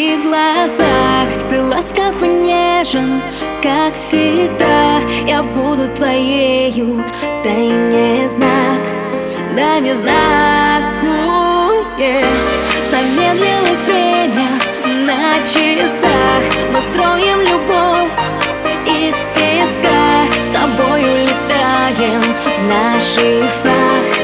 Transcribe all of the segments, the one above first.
Твоих глазах. Ты ласков и нежен, как всегда. Я буду твоею, дай мне знак Дай мне знак. Замедлилось время на часах. Мы строим любовь из песка. С тобою летаем в наших снах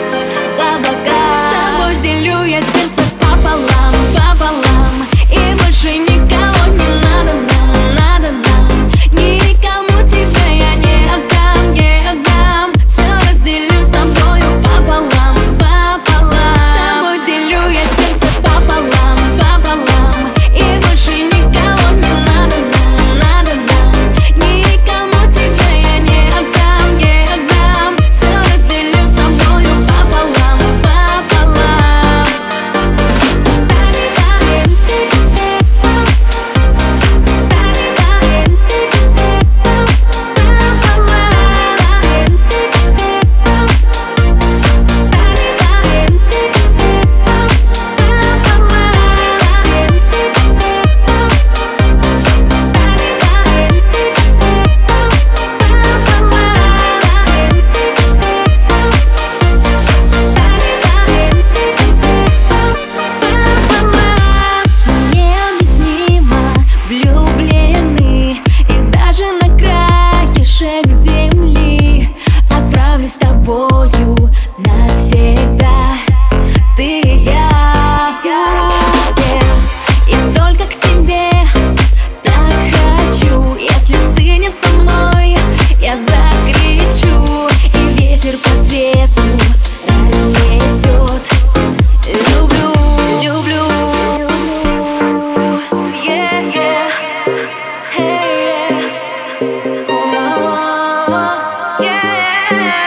Yeah.